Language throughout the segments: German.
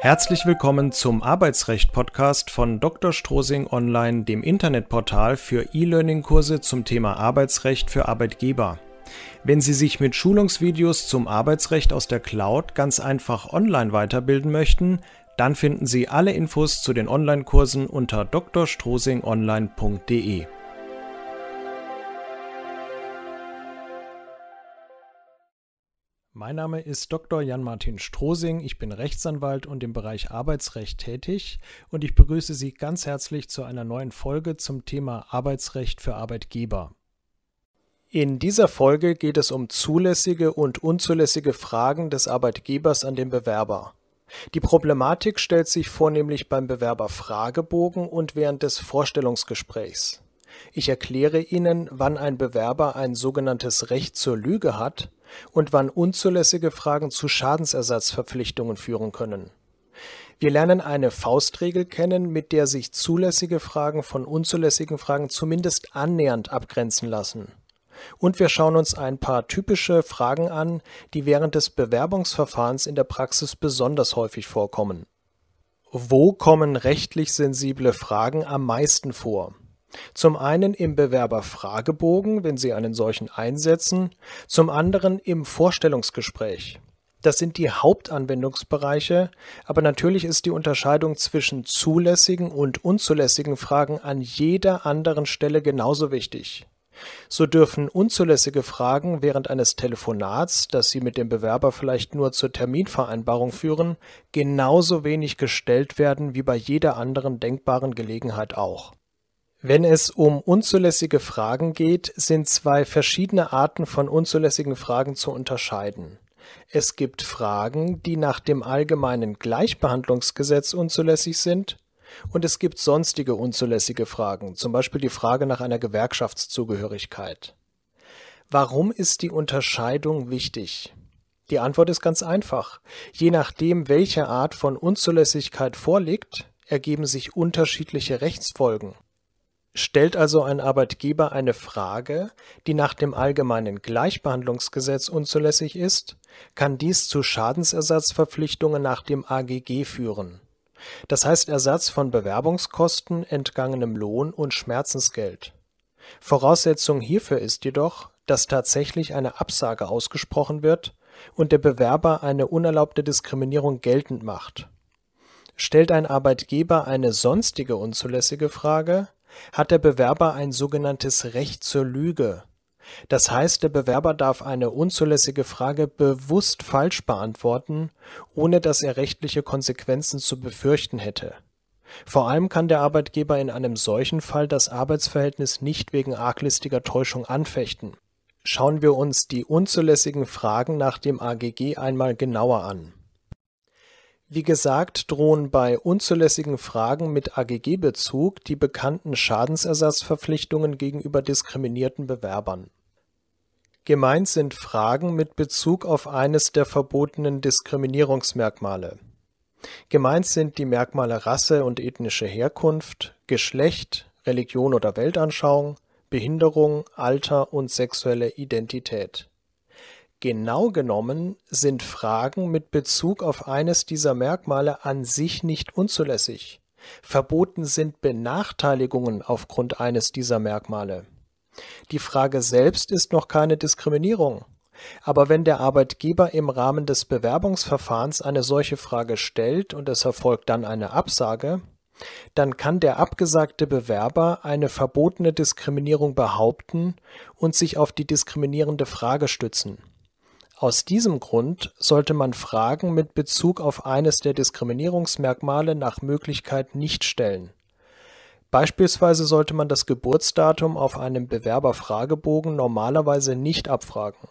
Herzlich willkommen zum Arbeitsrecht-Podcast von Dr. Strosing Online, dem Internetportal für E-Learning-Kurse zum Thema Arbeitsrecht für Arbeitgeber. Wenn Sie sich mit Schulungsvideos zum Arbeitsrecht aus der Cloud ganz einfach online weiterbilden möchten, dann finden Sie alle Infos zu den Online-Kursen unter drstrosingonline.de. Mein Name ist Dr. Jan-Martin Strosing, ich bin Rechtsanwalt und im Bereich Arbeitsrecht tätig und ich begrüße Sie ganz herzlich zu einer neuen Folge zum Thema Arbeitsrecht für Arbeitgeber. In dieser Folge geht es um zulässige und unzulässige Fragen des Arbeitgebers an den Bewerber. Die Problematik stellt sich vornehmlich beim Bewerberfragebogen und während des Vorstellungsgesprächs. Ich erkläre Ihnen, wann ein Bewerber ein sogenanntes Recht zur Lüge hat und wann unzulässige Fragen zu Schadensersatzverpflichtungen führen können. Wir lernen eine Faustregel kennen, mit der sich zulässige Fragen von unzulässigen Fragen zumindest annähernd abgrenzen lassen. Und wir schauen uns ein paar typische Fragen an, die während des Bewerbungsverfahrens in der Praxis besonders häufig vorkommen. Wo kommen rechtlich sensible Fragen am meisten vor? Zum einen im Bewerberfragebogen, wenn Sie einen solchen einsetzen, zum anderen im Vorstellungsgespräch. Das sind die Hauptanwendungsbereiche, aber natürlich ist die Unterscheidung zwischen zulässigen und unzulässigen Fragen an jeder anderen Stelle genauso wichtig. So dürfen unzulässige Fragen während eines Telefonats, das Sie mit dem Bewerber vielleicht nur zur Terminvereinbarung führen, genauso wenig gestellt werden wie bei jeder anderen denkbaren Gelegenheit auch. Wenn es um unzulässige Fragen geht, sind zwei verschiedene Arten von unzulässigen Fragen zu unterscheiden. Es gibt Fragen, die nach dem allgemeinen Gleichbehandlungsgesetz unzulässig sind, und es gibt sonstige unzulässige Fragen, zum Beispiel die Frage nach einer Gewerkschaftszugehörigkeit. Warum ist die Unterscheidung wichtig? Die Antwort ist ganz einfach. Je nachdem, welche Art von Unzulässigkeit vorliegt, ergeben sich unterschiedliche Rechtsfolgen. Stellt also ein Arbeitgeber eine Frage, die nach dem Allgemeinen Gleichbehandlungsgesetz unzulässig ist, kann dies zu Schadensersatzverpflichtungen nach dem AGG führen. Das heißt Ersatz von Bewerbungskosten, entgangenem Lohn und Schmerzensgeld. Voraussetzung hierfür ist jedoch, dass tatsächlich eine Absage ausgesprochen wird und der Bewerber eine unerlaubte Diskriminierung geltend macht. Stellt ein Arbeitgeber eine sonstige unzulässige Frage, hat der Bewerber ein sogenanntes Recht zur Lüge. Das heißt, der Bewerber darf eine unzulässige Frage bewusst falsch beantworten, ohne dass er rechtliche Konsequenzen zu befürchten hätte. Vor allem kann der Arbeitgeber in einem solchen Fall das Arbeitsverhältnis nicht wegen arglistiger Täuschung anfechten. Schauen wir uns die unzulässigen Fragen nach dem AGG einmal genauer an wie gesagt drohen bei unzulässigen Fragen mit AGG-Bezug die bekannten Schadensersatzverpflichtungen gegenüber diskriminierten Bewerbern. Gemeint sind Fragen mit Bezug auf eines der verbotenen Diskriminierungsmerkmale. Gemeint sind die Merkmale Rasse und ethnische Herkunft, Geschlecht, Religion oder Weltanschauung, Behinderung, Alter und sexuelle Identität Genau genommen sind Fragen mit Bezug auf eines dieser Merkmale an sich nicht unzulässig. Verboten sind Benachteiligungen aufgrund eines dieser Merkmale. Die Frage selbst ist noch keine Diskriminierung. Aber wenn der Arbeitgeber im Rahmen des Bewerbungsverfahrens eine solche Frage stellt und es erfolgt dann eine Absage, dann kann der abgesagte Bewerber eine verbotene Diskriminierung behaupten und sich auf die diskriminierende Frage stützen. Aus diesem Grund sollte man Fragen mit Bezug auf eines der Diskriminierungsmerkmale nach Möglichkeit nicht stellen. Beispielsweise sollte man das Geburtsdatum auf einem Bewerberfragebogen normalerweise nicht abfragen.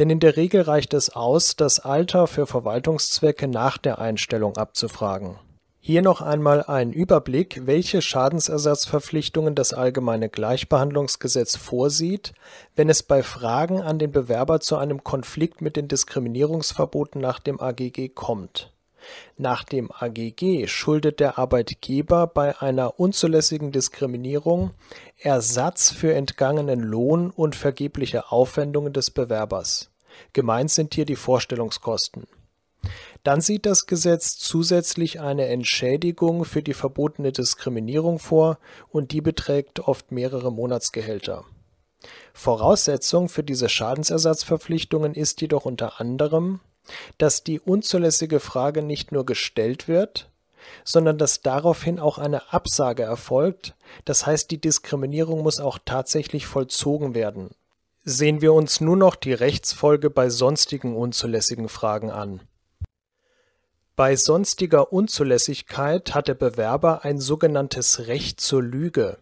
Denn in der Regel reicht es aus, das Alter für Verwaltungszwecke nach der Einstellung abzufragen hier noch einmal ein Überblick, welche Schadensersatzverpflichtungen das Allgemeine Gleichbehandlungsgesetz vorsieht, wenn es bei Fragen an den Bewerber zu einem Konflikt mit den Diskriminierungsverboten nach dem AGG kommt. Nach dem AGG schuldet der Arbeitgeber bei einer unzulässigen Diskriminierung Ersatz für entgangenen Lohn und vergebliche Aufwendungen des Bewerbers. Gemeint sind hier die Vorstellungskosten Dann sieht das Gesetz zusätzlich eine Entschädigung für die verbotene Diskriminierung vor und die beträgt oft mehrere Monatsgehälter. Voraussetzung für diese Schadensersatzverpflichtungen ist jedoch unter anderem, dass die unzulässige Frage nicht nur gestellt wird, sondern dass daraufhin auch eine Absage erfolgt, das heißt die Diskriminierung muss auch tatsächlich vollzogen werden. Sehen wir uns nur noch die Rechtsfolge bei sonstigen unzulässigen Fragen an. Bei sonstiger Unzulässigkeit hat der Bewerber ein sogenanntes Recht zur Lüge.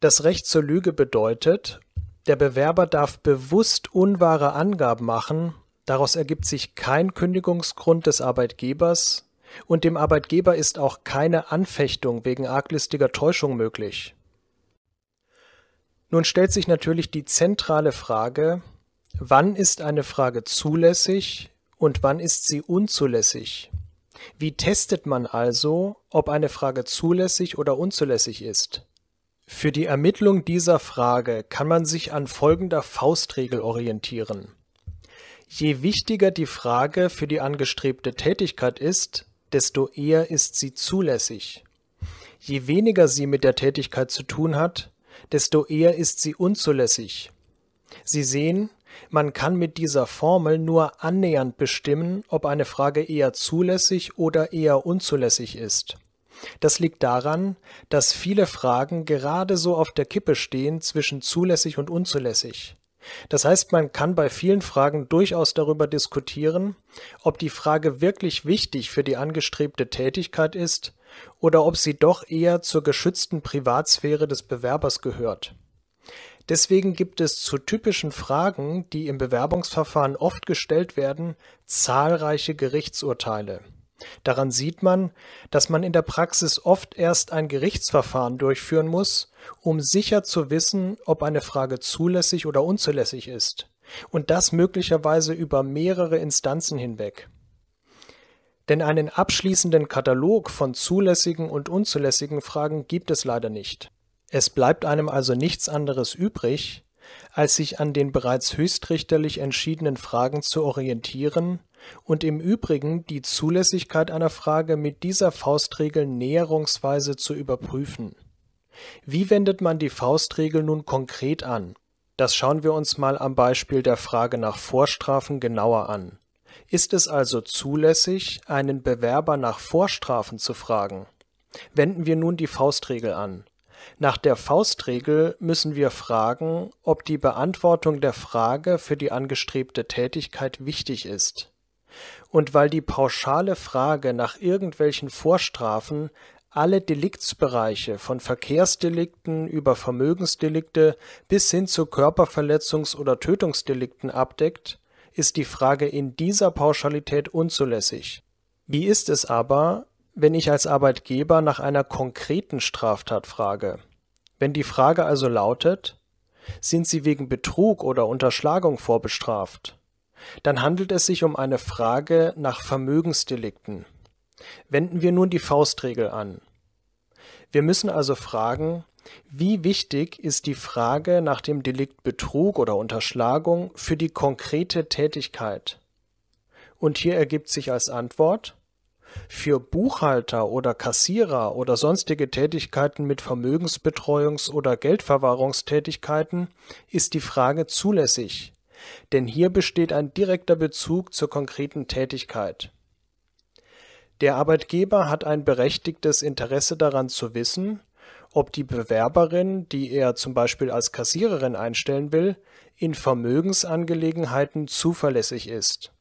Das Recht zur Lüge bedeutet, der Bewerber darf bewusst unwahre Angaben machen, daraus ergibt sich kein Kündigungsgrund des Arbeitgebers und dem Arbeitgeber ist auch keine Anfechtung wegen arglistiger Täuschung möglich. Nun stellt sich natürlich die zentrale Frage, wann ist eine Frage zulässig und wann ist sie unzulässig? Wie testet man also, ob eine Frage zulässig oder unzulässig ist? Für die Ermittlung dieser Frage kann man sich an folgender Faustregel orientieren. Je wichtiger die Frage für die angestrebte Tätigkeit ist, desto eher ist sie zulässig. Je weniger sie mit der Tätigkeit zu tun hat, desto eher ist sie unzulässig. Sie sehen, man kann mit dieser Formel nur annähernd bestimmen, ob eine Frage eher zulässig oder eher unzulässig ist. Das liegt daran, dass viele Fragen gerade so auf der Kippe stehen zwischen zulässig und unzulässig. Das heißt, man kann bei vielen Fragen durchaus darüber diskutieren, ob die Frage wirklich wichtig für die angestrebte Tätigkeit ist oder ob sie doch eher zur geschützten Privatsphäre des Bewerbers gehört. Deswegen gibt es zu typischen Fragen, die im Bewerbungsverfahren oft gestellt werden, zahlreiche Gerichtsurteile. Daran sieht man, dass man in der Praxis oft erst ein Gerichtsverfahren durchführen muss, um sicher zu wissen, ob eine Frage zulässig oder unzulässig ist, und das möglicherweise über mehrere Instanzen hinweg. Denn einen abschließenden Katalog von zulässigen und unzulässigen Fragen gibt es leider nicht. Es bleibt einem also nichts anderes übrig, als sich an den bereits höchstrichterlich entschiedenen Fragen zu orientieren und im Übrigen die Zulässigkeit einer Frage mit dieser Faustregel näherungsweise zu überprüfen. Wie wendet man die Faustregel nun konkret an? Das schauen wir uns mal am Beispiel der Frage nach Vorstrafen genauer an. Ist es also zulässig, einen Bewerber nach Vorstrafen zu fragen? Wenden wir nun die Faustregel an. Nach der Faustregel müssen wir fragen, ob die Beantwortung der Frage für die angestrebte Tätigkeit wichtig ist und weil die pauschale Frage nach irgendwelchen Vorstrafen alle Deliktsbereiche von Verkehrsdelikten über Vermögensdelikte bis hin zu Körperverletzungs- oder Tötungsdelikten abdeckt, ist die Frage in dieser Pauschalität unzulässig. Wie ist es aber, wenn ich als Arbeitgeber nach einer konkreten Straftat frage? Wenn die Frage also lautet, sind Sie wegen Betrug oder Unterschlagung vorbestraft? dann handelt es sich um eine Frage nach Vermögensdelikten. Wenden wir nun die Faustregel an. Wir müssen also fragen, wie wichtig ist die Frage nach dem Delikt Betrug oder Unterschlagung für die konkrete Tätigkeit? Und hier ergibt sich als Antwort, für Buchhalter oder Kassierer oder sonstige Tätigkeiten mit Vermögensbetreuungs- oder Geldverwahrungstätigkeiten ist die Frage zulässig, denn hier besteht ein direkter Bezug zur konkreten Tätigkeit. Der Arbeitgeber hat ein berechtigtes Interesse daran zu wissen, ob die Bewerberin, die er zum Beispiel als Kassiererin einstellen will, in Vermögensangelegenheiten zuverlässig ist.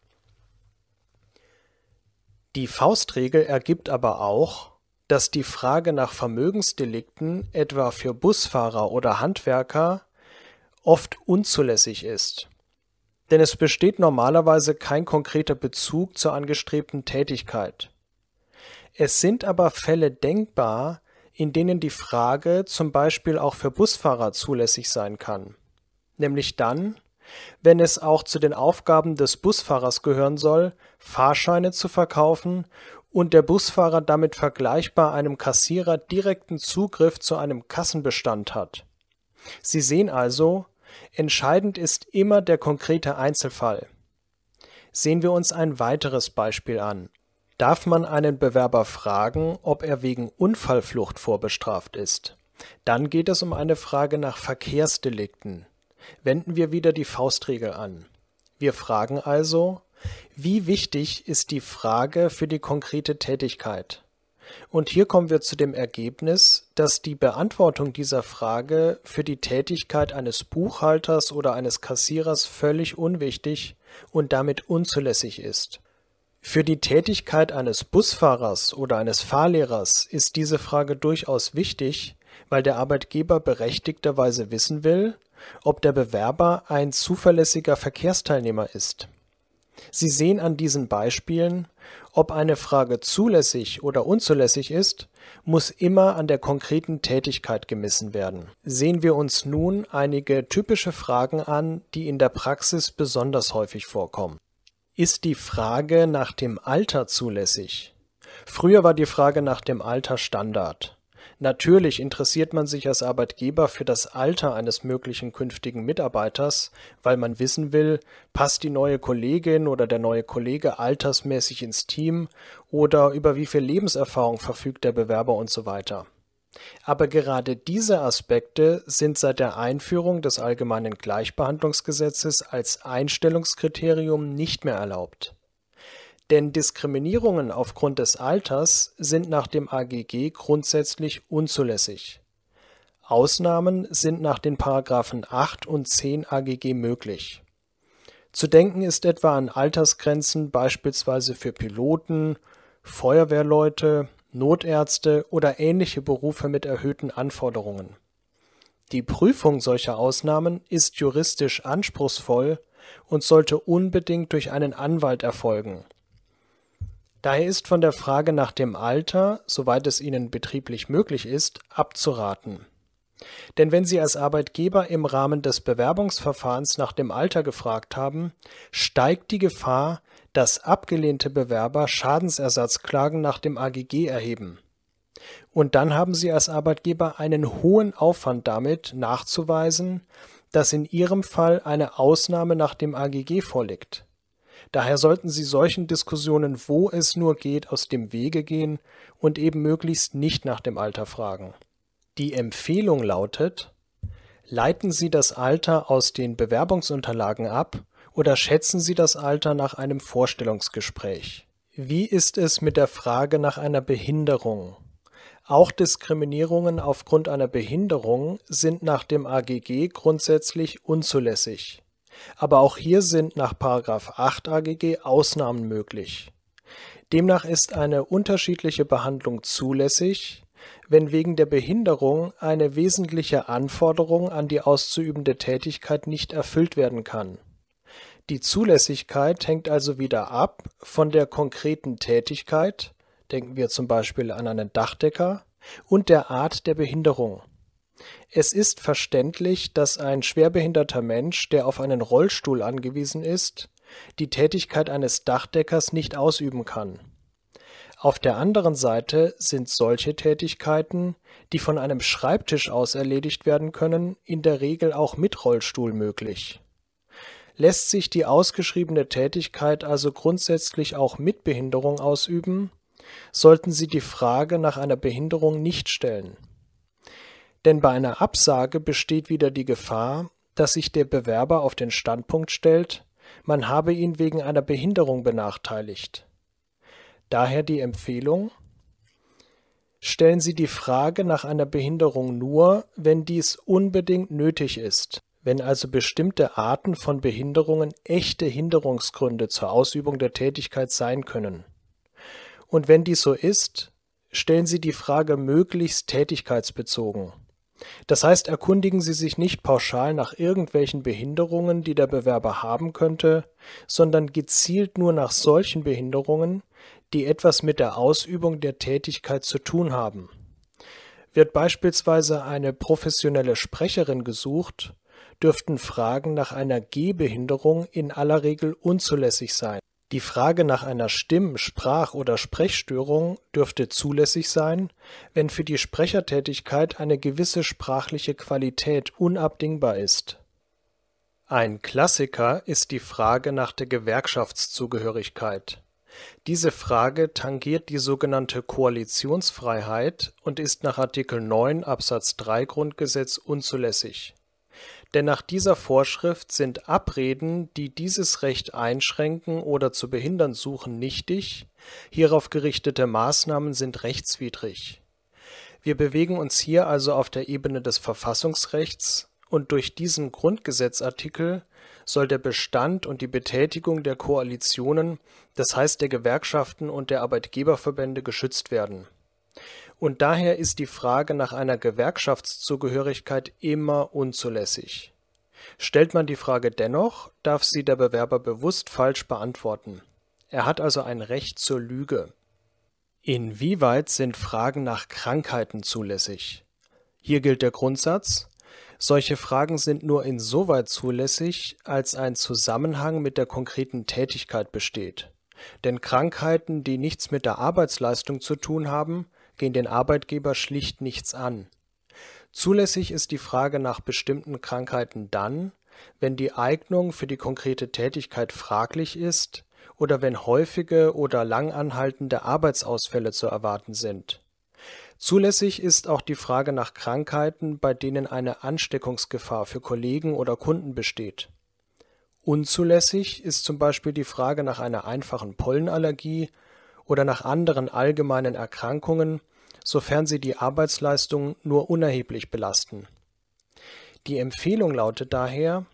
Die Faustregel ergibt aber auch, dass die Frage nach Vermögensdelikten etwa für Busfahrer oder Handwerker oft unzulässig ist denn es besteht normalerweise kein konkreter Bezug zur angestrebten Tätigkeit. Es sind aber Fälle denkbar, in denen die Frage zum Beispiel auch für Busfahrer zulässig sein kann, nämlich dann, wenn es auch zu den Aufgaben des Busfahrers gehören soll, Fahrscheine zu verkaufen und der Busfahrer damit vergleichbar einem Kassierer direkten Zugriff zu einem Kassenbestand hat. Sie sehen also, Entscheidend ist immer der konkrete Einzelfall. Sehen wir uns ein weiteres Beispiel an. Darf man einen Bewerber fragen, ob er wegen Unfallflucht vorbestraft ist? Dann geht es um eine Frage nach Verkehrsdelikten. Wenden wir wieder die Faustregel an. Wir fragen also, wie wichtig ist die Frage für die konkrete Tätigkeit? Und hier kommen wir zu dem Ergebnis, dass die Beantwortung dieser Frage für die Tätigkeit eines Buchhalters oder eines Kassierers völlig unwichtig und damit unzulässig ist. Für die Tätigkeit eines Busfahrers oder eines Fahrlehrers ist diese Frage durchaus wichtig, weil der Arbeitgeber berechtigterweise wissen will, ob der Bewerber ein zuverlässiger Verkehrsteilnehmer ist. Sie sehen an diesen Beispielen, ob eine Frage zulässig oder unzulässig ist, muss immer an der konkreten Tätigkeit gemessen werden. Sehen wir uns nun einige typische Fragen an, die in der Praxis besonders häufig vorkommen. Ist die Frage nach dem Alter zulässig? Früher war die Frage nach dem Alter Standard. Natürlich interessiert man sich als Arbeitgeber für das Alter eines möglichen künftigen Mitarbeiters, weil man wissen will, passt die neue Kollegin oder der neue Kollege altersmäßig ins Team oder über wie viel Lebenserfahrung verfügt der Bewerber und so weiter. Aber gerade diese Aspekte sind seit der Einführung des Allgemeinen Gleichbehandlungsgesetzes als Einstellungskriterium nicht mehr erlaubt denn Diskriminierungen aufgrund des Alters sind nach dem AGG grundsätzlich unzulässig. Ausnahmen sind nach den Paragraphen 8 und 10 AGG möglich. Zu denken ist etwa an Altersgrenzen beispielsweise für Piloten, Feuerwehrleute, Notärzte oder ähnliche Berufe mit erhöhten Anforderungen. Die Prüfung solcher Ausnahmen ist juristisch anspruchsvoll und sollte unbedingt durch einen Anwalt erfolgen Daher ist von der Frage nach dem Alter, soweit es Ihnen betrieblich möglich ist, abzuraten. Denn wenn Sie als Arbeitgeber im Rahmen des Bewerbungsverfahrens nach dem Alter gefragt haben, steigt die Gefahr, dass abgelehnte Bewerber Schadensersatzklagen nach dem AGG erheben. Und dann haben Sie als Arbeitgeber einen hohen Aufwand damit, nachzuweisen, dass in Ihrem Fall eine Ausnahme nach dem AGG vorliegt. Daher sollten Sie solchen Diskussionen, wo es nur geht, aus dem Wege gehen und eben möglichst nicht nach dem Alter fragen. Die Empfehlung lautet, leiten Sie das Alter aus den Bewerbungsunterlagen ab oder schätzen Sie das Alter nach einem Vorstellungsgespräch. Wie ist es mit der Frage nach einer Behinderung? Auch Diskriminierungen aufgrund einer Behinderung sind nach dem AGG grundsätzlich unzulässig. Aber auch hier sind nach 8 AGG Ausnahmen möglich. Demnach ist eine unterschiedliche Behandlung zulässig, wenn wegen der Behinderung eine wesentliche Anforderung an die auszuübende Tätigkeit nicht erfüllt werden kann. Die Zulässigkeit hängt also wieder ab von der konkreten Tätigkeit, denken wir zum Beispiel an einen Dachdecker, und der Art der Behinderung es ist verständlich, dass ein schwerbehinderter Mensch, der auf einen Rollstuhl angewiesen ist, die Tätigkeit eines Dachdeckers nicht ausüben kann. Auf der anderen Seite sind solche Tätigkeiten, die von einem Schreibtisch aus erledigt werden können, in der Regel auch mit Rollstuhl möglich. Lässt sich die ausgeschriebene Tätigkeit also grundsätzlich auch mit Behinderung ausüben, sollten Sie die Frage nach einer Behinderung nicht stellen denn bei einer Absage besteht wieder die Gefahr, dass sich der Bewerber auf den Standpunkt stellt, man habe ihn wegen einer Behinderung benachteiligt. Daher die Empfehlung, stellen Sie die Frage nach einer Behinderung nur, wenn dies unbedingt nötig ist, wenn also bestimmte Arten von Behinderungen echte Hinderungsgründe zur Ausübung der Tätigkeit sein können. Und wenn dies so ist, stellen Sie die Frage möglichst tätigkeitsbezogen. Das heißt, erkundigen Sie sich nicht pauschal nach irgendwelchen Behinderungen, die der Bewerber haben könnte, sondern gezielt nur nach solchen Behinderungen, die etwas mit der Ausübung der Tätigkeit zu tun haben. Wird beispielsweise eine professionelle Sprecherin gesucht, dürften Fragen nach einer Gehbehinderung in aller Regel unzulässig sein die Frage nach einer Stimm-, Sprach- oder Sprechstörung dürfte zulässig sein, wenn für die Sprechertätigkeit eine gewisse sprachliche Qualität unabdingbar ist. Ein Klassiker ist die Frage nach der Gewerkschaftszugehörigkeit. Diese Frage tangiert die sogenannte Koalitionsfreiheit und ist nach Artikel 9 Absatz 3 Grundgesetz unzulässig. Denn nach dieser Vorschrift sind Abreden, die dieses Recht einschränken oder zu behindern suchen, nichtig, hierauf gerichtete Maßnahmen sind rechtswidrig. Wir bewegen uns hier also auf der Ebene des Verfassungsrechts und durch diesen Grundgesetzartikel soll der Bestand und die Betätigung der Koalitionen, das heißt der Gewerkschaften und der Arbeitgeberverbände, geschützt werden. Und daher ist die Frage nach einer Gewerkschaftszugehörigkeit immer unzulässig. Stellt man die Frage dennoch, darf sie der Bewerber bewusst falsch beantworten. Er hat also ein Recht zur Lüge. Inwieweit sind Fragen nach Krankheiten zulässig? Hier gilt der Grundsatz, solche Fragen sind nur insoweit zulässig, als ein Zusammenhang mit der konkreten Tätigkeit besteht. Denn Krankheiten, die nichts mit der Arbeitsleistung zu tun haben, gehen den Arbeitgeber schlicht nichts an. Zulässig ist die Frage nach bestimmten Krankheiten dann, wenn die Eignung für die konkrete Tätigkeit fraglich ist oder wenn häufige oder langanhaltende Arbeitsausfälle zu erwarten sind Zulässig ist auch die Frage nach Krankheiten, bei denen eine Ansteckungsgefahr für Kollegen oder Kunden besteht. Unzulässig ist zum Beispiel die Frage nach einer einfachen Pollenallergie oder nach anderen allgemeinen Erkrankungen, sofern sie die Arbeitsleistung nur unerheblich belasten. Die Empfehlung lautet daher,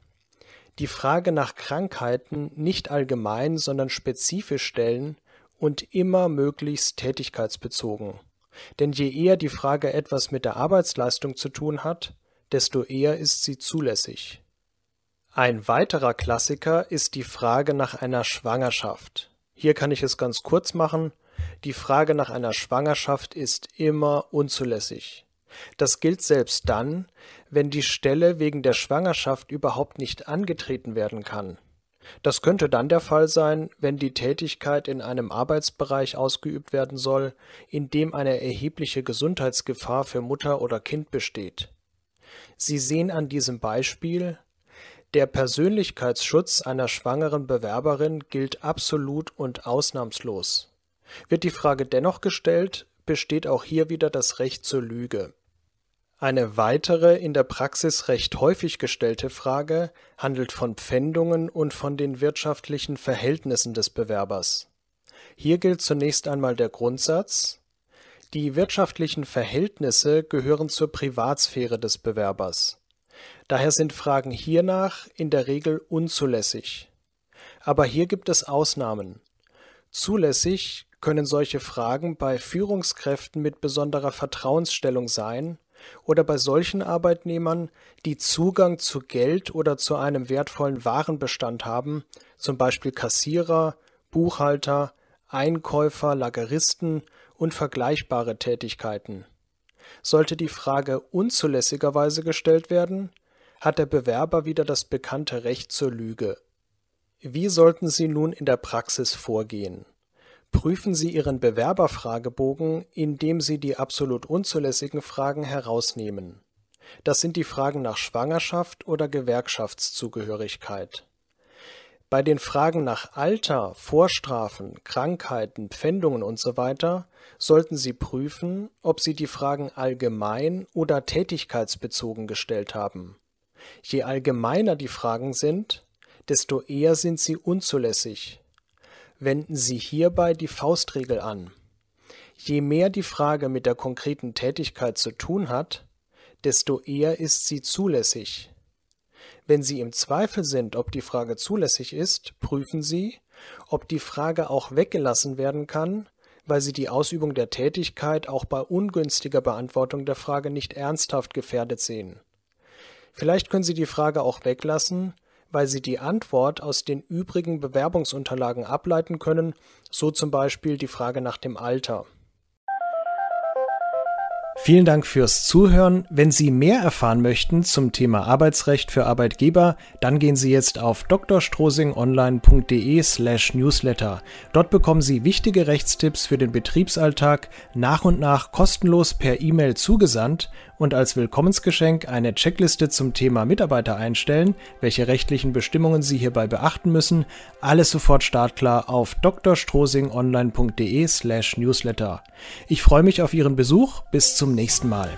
die Frage nach Krankheiten nicht allgemein, sondern spezifisch stellen und immer möglichst tätigkeitsbezogen denn je eher die Frage etwas mit der Arbeitsleistung zu tun hat, desto eher ist sie zulässig. Ein weiterer Klassiker ist die Frage nach einer Schwangerschaft. Hier kann ich es ganz kurz machen. Die Frage nach einer Schwangerschaft ist immer unzulässig. Das gilt selbst dann, wenn die Stelle wegen der Schwangerschaft überhaupt nicht angetreten werden kann. Das könnte dann der Fall sein, wenn die Tätigkeit in einem Arbeitsbereich ausgeübt werden soll, in dem eine erhebliche Gesundheitsgefahr für Mutter oder Kind besteht. Sie sehen an diesem Beispiel, der Persönlichkeitsschutz einer schwangeren Bewerberin gilt absolut und ausnahmslos. Wird die Frage dennoch gestellt, besteht auch hier wieder das Recht zur Lüge eine weitere in der Praxis recht häufig gestellte Frage handelt von Pfändungen und von den wirtschaftlichen Verhältnissen des Bewerbers. Hier gilt zunächst einmal der Grundsatz, die wirtschaftlichen Verhältnisse gehören zur Privatsphäre des Bewerbers. Daher sind Fragen hiernach in der Regel unzulässig. Aber hier gibt es Ausnahmen. Zulässig können solche Fragen bei Führungskräften mit besonderer Vertrauensstellung sein oder bei solchen Arbeitnehmern, die Zugang zu Geld oder zu einem wertvollen Warenbestand haben, zum Beispiel Kassierer, Buchhalter, Einkäufer, Lageristen und vergleichbare Tätigkeiten. Sollte die Frage unzulässigerweise gestellt werden, hat der Bewerber wieder das bekannte Recht zur Lüge. Wie sollten Sie nun in der Praxis vorgehen? Prüfen Sie Ihren Bewerberfragebogen, indem Sie die absolut unzulässigen Fragen herausnehmen. Das sind die Fragen nach Schwangerschaft oder Gewerkschaftszugehörigkeit. Bei den Fragen nach Alter, Vorstrafen, Krankheiten, Pfändungen usw. sollten Sie prüfen, ob Sie die Fragen allgemein oder tätigkeitsbezogen gestellt haben. Je allgemeiner die Fragen sind, desto eher sind sie unzulässig Wenden Sie hierbei die Faustregel an: Je mehr die Frage mit der konkreten Tätigkeit zu tun hat, desto eher ist sie zulässig. Wenn Sie im Zweifel sind, ob die Frage zulässig ist, prüfen Sie, ob die Frage auch weggelassen werden kann, weil Sie die Ausübung der Tätigkeit auch bei ungünstiger Beantwortung der Frage nicht ernsthaft gefährdet sehen. Vielleicht können Sie die Frage auch weglassen, weil sie die Antwort aus den übrigen Bewerbungsunterlagen ableiten können, so zum Beispiel die Frage nach dem Alter. Vielen Dank fürs Zuhören. Wenn Sie mehr erfahren möchten zum Thema Arbeitsrecht für Arbeitgeber, dann gehen Sie jetzt auf drstrosingonline.de/newsletter. Dort bekommen Sie wichtige Rechtstipps für den Betriebsalltag nach und nach kostenlos per E-Mail zugesandt und als Willkommensgeschenk eine Checkliste zum Thema Mitarbeiter einstellen, welche rechtlichen Bestimmungen Sie hierbei beachten müssen. Alles sofort startklar auf drstrosingonline.de/newsletter. Ich freue mich auf Ihren Besuch. Bis zum nächsten Mal.